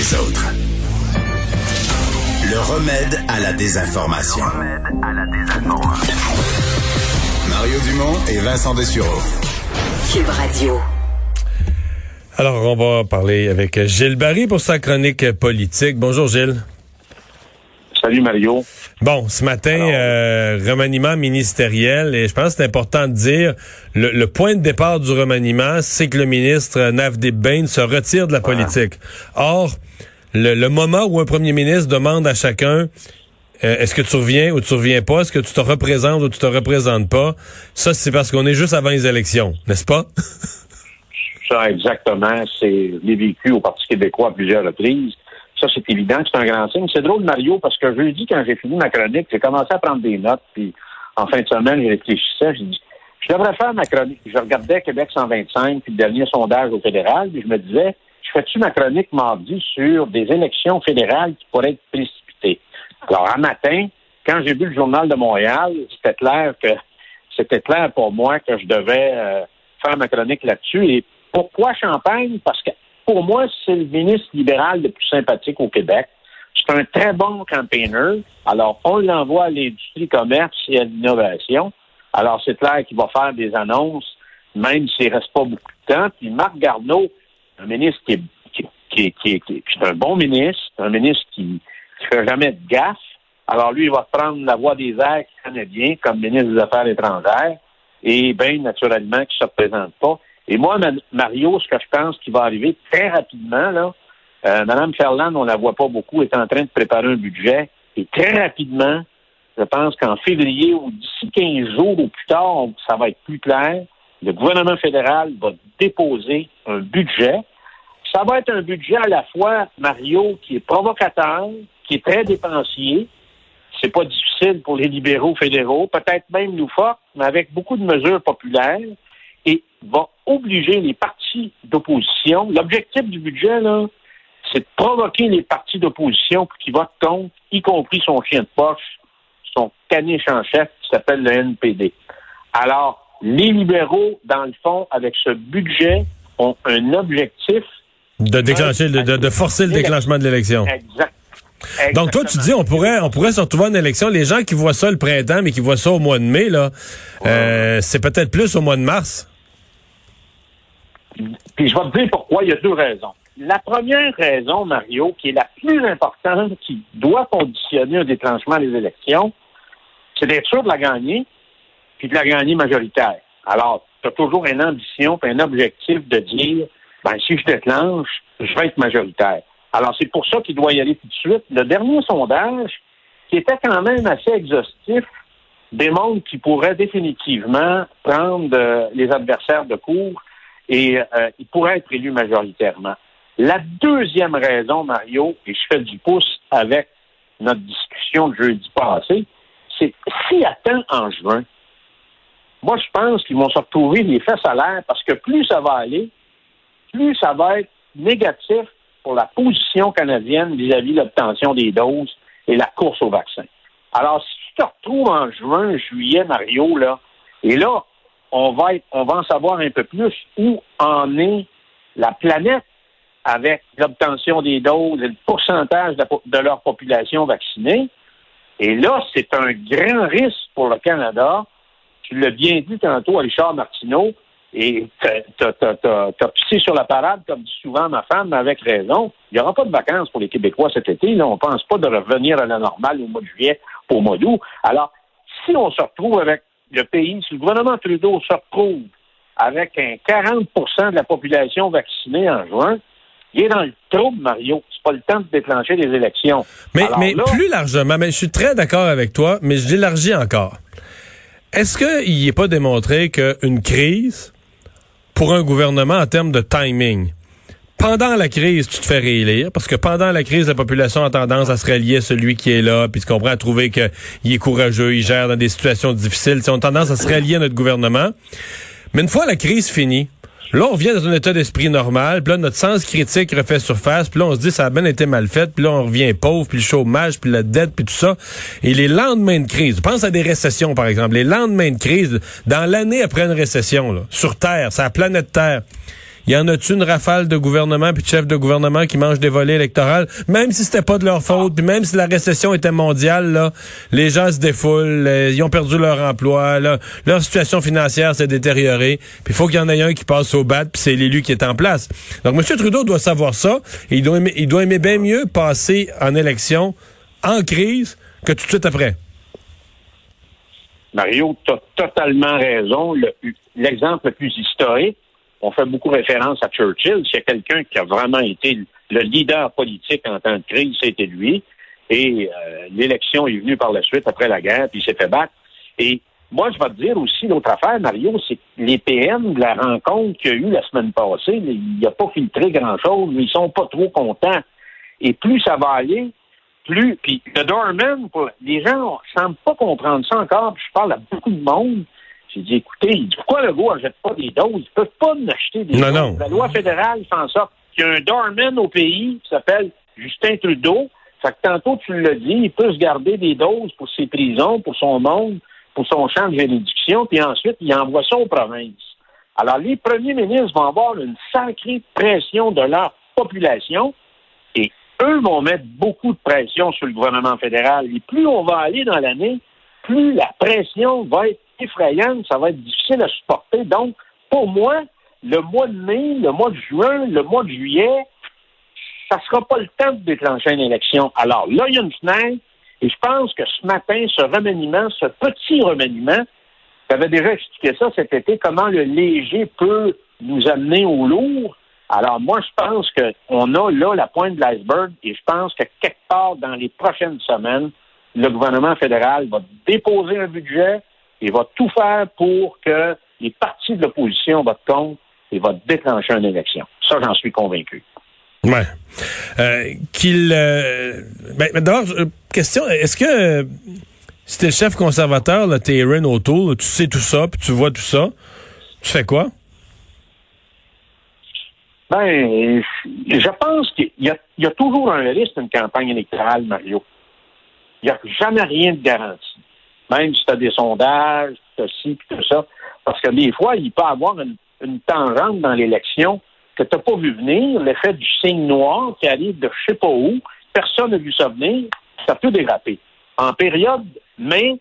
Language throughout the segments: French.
les autres. Le remède à la désinformation. Mario Dumont et Vincent Dessureau. Cube Radio. Alors, on va parler avec Gilles Barry pour sa chronique politique. Bonjour Gilles. Salut Mario. Bon, ce matin, euh, remaniement ministériel, et je pense que c'est important de dire, le, point de départ du remaniement, c'est que le ministre Navdeep Bain se retire de la politique. Or, le, moment où un premier ministre demande à chacun euh, est-ce que tu reviens ou tu reviens pas, est-ce que tu te représentes ou tu te représentes pas, ça c'est parce qu'on est juste avant les élections, n'est-ce pas? ça, exactement. C'est vécu au Parti québécois à plusieurs reprises. Ça, c'est évident c'est un grand signe. C'est drôle, Mario, parce que jeudi, quand j'ai fini ma chronique, j'ai commencé à prendre des notes, puis en fin de semaine, je réfléchissais, j'ai dit, je devrais faire ma chronique. Je regardais Québec 125, puis le dernier sondage au fédéral, puis je me disais, je fais-tu ma chronique mardi sur des élections fédérales qui pourraient être précipitées? Alors, un matin, quand j'ai vu le journal de Montréal, c'était clair que c'était clair pour moi que je devais euh, faire ma chronique là-dessus. Et pourquoi Champagne? Parce que pour moi, c'est le ministre libéral le plus sympathique au Québec. C'est un très bon campaigner. Alors, on l'envoie à l'industrie, commerce et à l'innovation. Alors, c'est clair qu'il va faire des annonces, même s'il ne reste pas beaucoup de temps. Puis Marc Garneau, un ministre qui est, qui, un bon ministre, un ministre qui ne fait jamais de gaffe. Alors, lui, il va prendre la voie des airs canadiens comme ministre des Affaires étrangères et bien, naturellement, qui ne se représente pas. Et moi, Mario, ce que je pense qui va arriver très rapidement, là, euh, Mme Ferland, on la voit pas beaucoup, est en train de préparer un budget. Et très rapidement, je pense qu'en février ou d'ici 15 jours ou plus tard, ça va être plus clair. Le gouvernement fédéral va déposer un budget. Ça va être un budget à la fois, Mario, qui est provocateur, qui est très dépensier. C'est pas difficile pour les libéraux fédéraux, peut-être même nous fort, mais avec beaucoup de mesures populaires et va obliger les partis d'opposition. L'objectif du budget, là, c'est de provoquer les partis d'opposition pour qu'ils votent contre, y compris son chien de poche, son caniche en chef qui s'appelle le NPD. Alors, les libéraux, dans le fond, avec ce budget, ont un objectif de déclencher, de, forcer le déclenchement de l'élection. Exact. Donc toi tu dis on pourrait on pourrait se retrouver en élection les gens qui voient ça le printemps mais qui voient ça au mois de mai là euh, c'est peut-être plus au mois de mars. Puis je vais te dire pourquoi. Il y a deux raisons. La première raison, Mario, qui est la plus importante, qui doit conditionner un déclenchement des élections, c'est d'être sûr de la gagner, puis de la gagner majoritaire. Alors, tu as toujours une ambition, puis un objectif de dire, ben, si je déclenche, je vais être majoritaire. Alors, c'est pour ça qu'il doit y aller tout de suite. Le dernier sondage, qui était quand même assez exhaustif, démontre qu'il pourrait définitivement prendre euh, les adversaires de cours et euh, il pourrait être élu majoritairement. La deuxième raison, Mario, et je fais du pouce avec notre discussion de jeudi passé, c'est s'il attend en juin, moi je pense qu'ils vont se retrouver les faits salaires parce que plus ça va aller, plus ça va être négatif pour la position canadienne vis-à-vis l'obtention des doses et la course au vaccin. Alors, si tu te retrouves en juin, juillet, Mario, là, et là, on va, on va en savoir un peu plus où en est la planète avec l'obtention des doses et le pourcentage de, leur population vaccinée. Et là, c'est un grand risque pour le Canada. Tu l'as bien dit tantôt à Richard Martineau, et tu as, pissé sur la parade, comme dit souvent ma femme, avec raison. Il n'y aura pas de vacances pour les Québécois cet été. Là. On ne pense pas de revenir à la normale au mois de juillet au mois d'août. Alors, si on se retrouve avec le pays, si le gouvernement Trudeau se retrouve avec un 40% de la population vaccinée en juin, il est dans le trouble, Mario. C'est pas le temps de déclencher les élections. Mais, mais plus largement, mais je suis très d'accord avec toi, mais je l'élargis encore. Est-ce qu'il n'est pas démontré qu'une crise, pour un gouvernement en termes de timing, pendant la crise, tu te fais réélire, parce que pendant la crise, la population a tendance à se rallier à celui qui est là, puis tu comprends, à trouver qu'il est courageux, il gère dans des situations difficiles. Ils ont tendance à se rallier à notre gouvernement. Mais une fois la crise finie, Là, on revient dans un état d'esprit normal, puis là, notre sens critique refait surface, puis là, on se dit ça a bien été mal fait, puis là, on revient pauvre, puis le chômage, puis la dette, puis tout ça. Et les lendemains de crise, pense à des récessions, par exemple, les lendemains de crise, dans l'année après une récession, là, sur Terre, sur la planète Terre, y en a-tu une rafale de gouvernement puis de chefs de gouvernement qui mangent des volets électorales, même si c'était pas de leur faute, puis même si la récession était mondiale, là, les gens se défoulent, euh, ils ont perdu leur emploi, là, leur situation financière s'est détériorée, puis il faut qu'il y en ait un qui passe au bat, puis c'est l'élu qui est en place. Donc M. Trudeau doit savoir ça, et il doit aimer, il doit aimer bien mieux passer en élection en crise que tout de suite après. Mario, tu as totalement raison. L'exemple le, plus historique, on fait beaucoup référence à Churchill. C'est quelqu'un qui a vraiment été le leader politique en temps de crise, c'était lui. Et euh, l'élection est venue par la suite après la guerre, puis il s'est fait battre. Et moi, je vais te dire aussi l'autre affaire, Mario, c'est les PM de la rencontre qu'il y a eu la semaine passée, il a pas filtré grand-chose, mais ils sont pas trop contents. Et plus ça va aller, plus. Puis le doorman, les gens ne semblent pas comprendre ça encore. Puis je parle à beaucoup de monde. J'ai dit, écoutez, pourquoi le gars n'achète pas des doses? Ils ne peuvent pas en acheter des non, doses. Non. La loi fédérale fait en sorte qu'il y a un doorman au pays qui s'appelle Justin Trudeau. Fait que tantôt, tu l'as dit, il peut se garder des doses pour ses prisons, pour son monde, pour son champ de juridiction, puis ensuite, il envoie ça aux provinces. Alors, les premiers ministres vont avoir une sacrée pression de leur population, et eux vont mettre beaucoup de pression sur le gouvernement fédéral. Et plus on va aller dans l'année, plus la pression va être effrayante, ça va être difficile à supporter. Donc, pour moi, le mois de mai, le mois de juin, le mois de juillet, ça ne sera pas le temps de déclencher une élection. Alors là, il y a une fenêtre, et je pense que ce matin, ce remaniement, ce petit remaniement, j'avais déjà expliqué ça cet été, comment le léger peut nous amener au lourd. Alors moi, je pense qu'on a là la pointe de l'iceberg et je pense que quelque part dans les prochaines semaines, le gouvernement fédéral va déposer un budget et va tout faire pour que les partis de l'opposition votent contre et va déclencher une élection. Ça, j'en suis convaincu. Ouais. Euh, qu'il. Euh, ben, D'abord, euh, question, est-ce que si t'es le chef conservateur, là, t'es Erin O'Toole, tu sais tout ça, puis tu vois tout ça, tu fais quoi? Ben, je pense qu'il y, y, a toujours un risque d'une campagne électorale, Mario. Il n'y a jamais rien de garanti. Même si tu as des sondages, tu as ci, puis tout ça. Parce que des fois, il peut y avoir une, tangente dans l'élection que tu n'as pas vu venir, l'effet du signe noir qui arrive de je sais pas où, personne n'a vu ça venir, ça peut déraper. En période, mais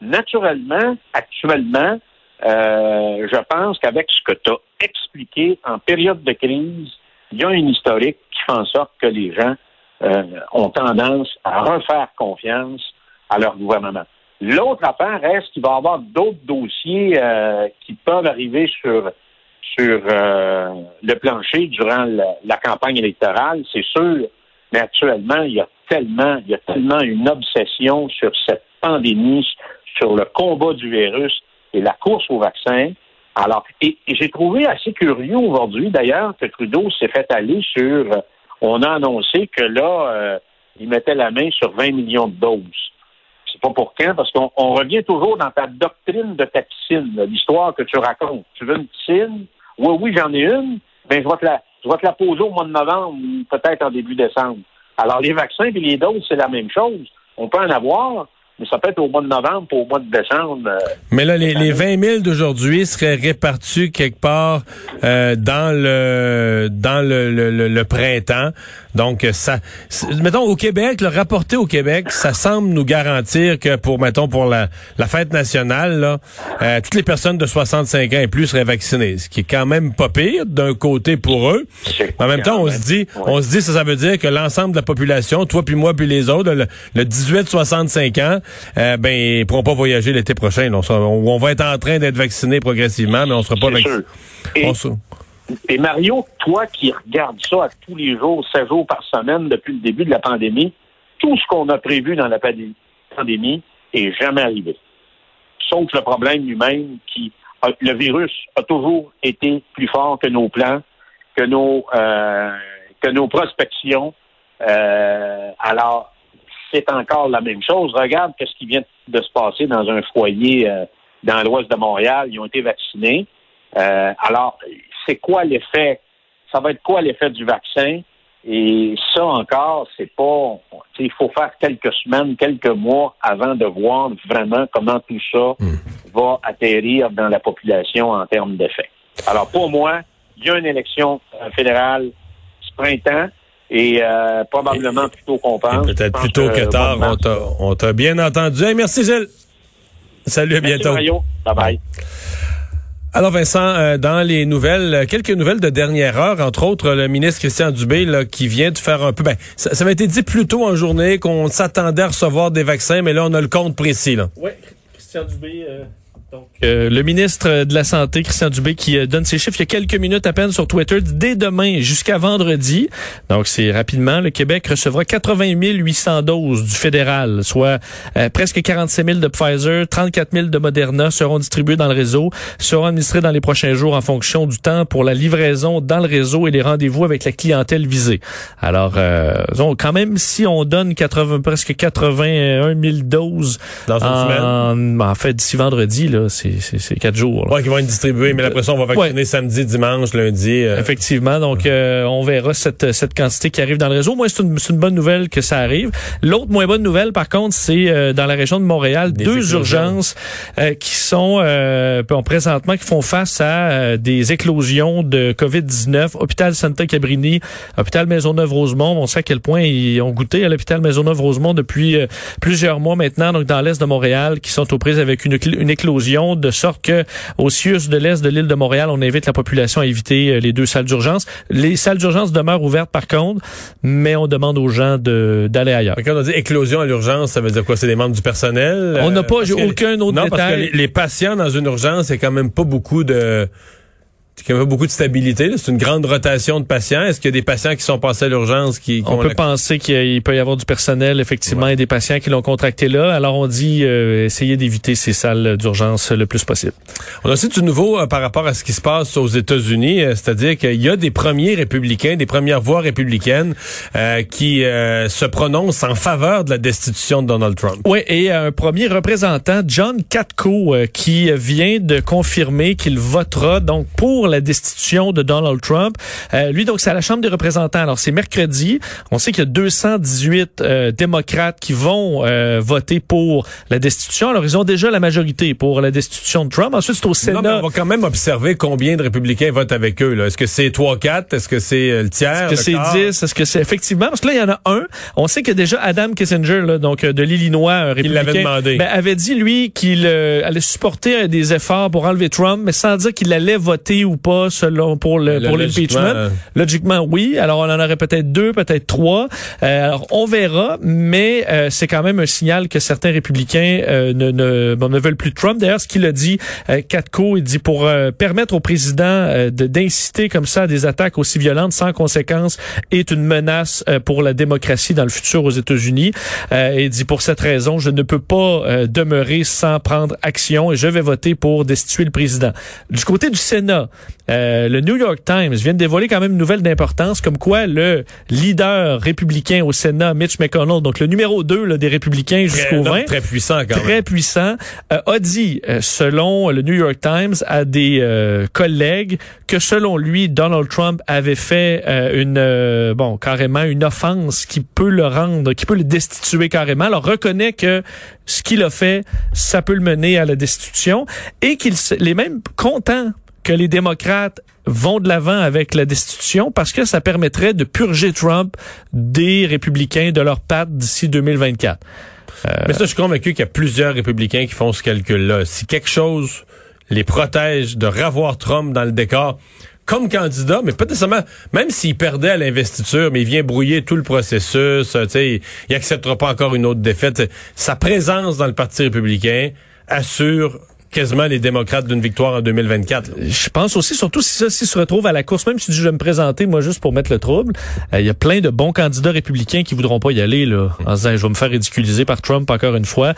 naturellement, actuellement, euh, je pense qu'avec ce que tu as expliqué en période de crise, il y a une historique qui fait en sorte que les gens euh, ont tendance à refaire confiance à leur gouvernement. L'autre affaire reste qu'il va y avoir d'autres dossiers euh, qui peuvent arriver sur sur euh, le plancher durant la, campagne électorale, c'est sûr. Mais actuellement, il y a tellement, il y a tellement une obsession sur cette pandémie, sur le combat du virus et la course au vaccin. Alors, et, et j'ai trouvé assez curieux aujourd'hui, d'ailleurs, que Trudeau s'est fait aller sur. On a annoncé que là, euh, il mettait la main sur 20 millions de doses. C'est pas pour quand, parce qu'on on revient toujours dans ta doctrine de ta piscine, l'histoire que tu racontes. Tu veux une piscine? Oui, oui, j'en ai une. Ben, je je vais te la poser au mois de novembre ou peut-être en début décembre. Alors, les vaccins et les doses, c'est la même chose. On peut en avoir, mais ça peut être au mois de novembre ou au mois de décembre. Euh, mais là, les, les 20 000 d'aujourd'hui seraient répartis quelque part euh, dans le dans le, le, le, printemps. Donc, ça, mettons, au Québec, le rapporté au Québec, ça semble nous garantir que pour, mettons, pour la, la fête nationale, là, euh, toutes les personnes de 65 ans et plus seraient vaccinées, ce qui est quand même pas pire d'un côté pour eux. En même temps, on se dit, on se dit, ça, ça veut dire que l'ensemble de la population, toi puis moi puis les autres, le, le 18-65 ans, euh, ben, ils pourront pas voyager l'été prochain. On, on, va être en train d'être vaccinés progressivement, mais on sera pas vaccinés. Et, et, Mario, toi qui regardes ça à tous les jours, 7 jours par semaine depuis le début de la pandémie, tout ce qu'on a prévu dans la pandémie est jamais arrivé. Sauf le problème lui-même qui le virus a toujours été plus fort que nos plans, que nos euh, que nos prospections. Euh, alors, c'est encore la même chose. Regarde ce qui vient de se passer dans un foyer euh, dans l'ouest de Montréal. Ils ont été vaccinés. Euh, alors, c'est quoi l'effet? Ça va être quoi l'effet du vaccin? Et ça encore, c'est pas. Il faut faire quelques semaines, quelques mois avant de voir vraiment comment tout ça hmm. va atterrir dans la population en termes d'effet. Alors pour moi, il y a une élection euh, fédérale ce printemps et euh, probablement plus tôt qu'on pense. Peut-être plus tôt que euh, tard. On t'a- là. on t'a bien entendu. Hey, merci Gilles. Salut, à Merci, bientôt. Mario. Bye bye. Alors Vincent, euh, dans les nouvelles, euh, quelques nouvelles de dernière heure, entre autres le ministre Christian Dubé là, qui vient de faire un peu, ben ça, ça m'a été dit plus tôt en journée qu'on s'attendait à recevoir des vaccins, mais là on a le compte précis là. Oui, Christian Dubé. Donc, euh, le ministre de la Santé, Christian Dubé, qui euh, donne ses chiffres il y a quelques minutes à peine sur Twitter, dès demain jusqu'à vendredi. Donc, c'est rapidement. Le Québec recevra 80 800 doses du fédéral, soit euh, presque 47 000 de Pfizer, 34 000 de Moderna seront distribués dans le réseau, seront administrés dans les prochains jours en fonction du temps pour la livraison dans le réseau et les rendez-vous avec la clientèle visée. Alors, euh, donc, quand même, si on donne 80, presque 81 000 doses Dans une semaine? en, en fait, d'ici vendredi, là, c'est, c'est, quatre jours. là. Ouais, qui vont être distribués, mais après ça, on va vacciner samedi, dimanche, lundi. euh, Effectivement, donc euh, on verra cette, cette quantité qui arrive dans le réseau. Moi, c'est une, une bonne nouvelle que ça arrive. L'autre moins bonne nouvelle, par contre, c'est euh, dans la région de Montréal, Des deux urgences euh, qui sont euh, présentement qui font face à euh, des éclosions de COVID-19. Hôpital Santa Cabrini, hôpital Maisonneuve-Rosemont. On sait à quel point ils ont goûté à l'hôpital Maisonneuve-Rosemont depuis plusieurs mois maintenant, donc dans l'est de Montréal, qui sont aux prises avec une, une éclosion, de sorte que au CIUS de l'est de l'île de Montréal, on invite la population à éviter euh, les deux salles d'urgence. Les salles d'urgence demeurent ouvertes par contre, mais on demande aux gens de d'aller ailleurs. Quand on dit éclosion à l'urgence, ça veut dire quoi? C'est des membres du personnel? On n'a Euh, pas que- aucun autre non, parce que détail. les, les patients dans une urgence, c'est quand même pas beaucoup de... Quand même pas beaucoup de stabilité. C'est une grande rotation de patients. Est-ce qu'il y a des patients qui sont passés à l'urgence qui, On peut la- penser qu'il peut y avoir du personnel, effectivement, et des patients qui l'ont contracté là. Alors, on dit euh, essayer d'éviter ces salles d'urgence le plus possible. On a aussi du nouveau euh, par rapport à ce qui se passe aux États-Unis, euh, c'est-à-dire qu'il y a des premiers républicains, des premières voix républicaines euh, qui euh, se prononcent en faveur de la destitution de Donald Trump. Oui, et un premier représentant, John Katko, euh, qui vient de confirmer qu'il votera donc pour la destitution de Donald Trump. Euh, lui, donc, c'est à la Chambre des représentants. Alors, c'est mercredi. On sait qu'il y a 218 euh, démocrates qui vont euh, voter pour la destitution. Alors, ils ont déjà la majorité pour la destitution de Trump. Ensuite, c'est au Sénat. Non, mais on va quand même observer combien de républicains votent avec eux. Est-ce que c'est 3-4? Est-ce que c'est euh, le tiers? Est-ce que c'est quart? 10? Est-ce que c'est effectivement? Parce que là, il y en a un. On sait que déjà Adam Kissinger, là, donc euh, de l'Illinois, un Il républicain, l'avait demandé. ben, avait dit, lui, qu'il euh, allait supporter des efforts pour enlever Trump, mais sans dire qu'il allait voter ou pas selon pour le Le- pour logiquement, l'impeachment. euh, Logiquement, oui. Alors, on en aurait peut-être deux, peut-être trois. Euh, alors, on verra, mais euh, c'est quand même un signal que certains républicains euh, ne, ne, bon, ne veulent plus de Trump. D'ailleurs, ce qu'il a dit, euh, Katko, il dit pour euh, permettre au président euh, de- d'inciter comme ça à des attaques aussi violentes sans conséquence est une menace euh, pour la démocratie dans le futur aux États-Unis. Euh, et il dit pour cette raison, je ne peux pas euh, demeurer sans prendre action et je vais voter pour destituer le président. Du côté du Sénat, euh, le New York Times vient de dévoiler quand même une nouvelle d'importance, comme quoi le leader républicain au Sénat, Mitch McConnell, donc le numéro 2 là, des républicains jusqu'au non, 20, très puissant quand même. très puissant, euh, a dit, euh, selon le New York Times, à des euh, collègues que selon lui, Donald Trump avait fait euh, une, bon, carrément une offense qui peut le rendre, qui peut le destituer carrément. Alors reconnaît que ce qu'il a fait, ça peut le mener à la destitution et qu'il les mêmes contents que les démocrates vont de l'avant avec la destitution parce que ça permettrait de purger Trump des républicains de leur patte d'ici 2024. Mais ça, je suis convaincu qu'il y a plusieurs républicains qui font ce calcul-là. Si quelque chose les protège de revoir Trump dans le décor comme candidat, mais pas nécessairement, même s'il perdait à l'investiture, mais il vient brouiller tout le processus, euh, il, il acceptera pas encore une autre défaite. Sa présence dans le Parti républicain assure quasiment les démocrates d'une victoire en 2024. là. Je pense aussi, surtout si ça s'il se retrouve à la course, même si je vais me présenter, moi, juste pour mettre le trouble, euh, il y a plein de bons candidats républicains qui voudront pas y aller, là, en disant, je vais me faire ridiculiser par Trump encore une fois.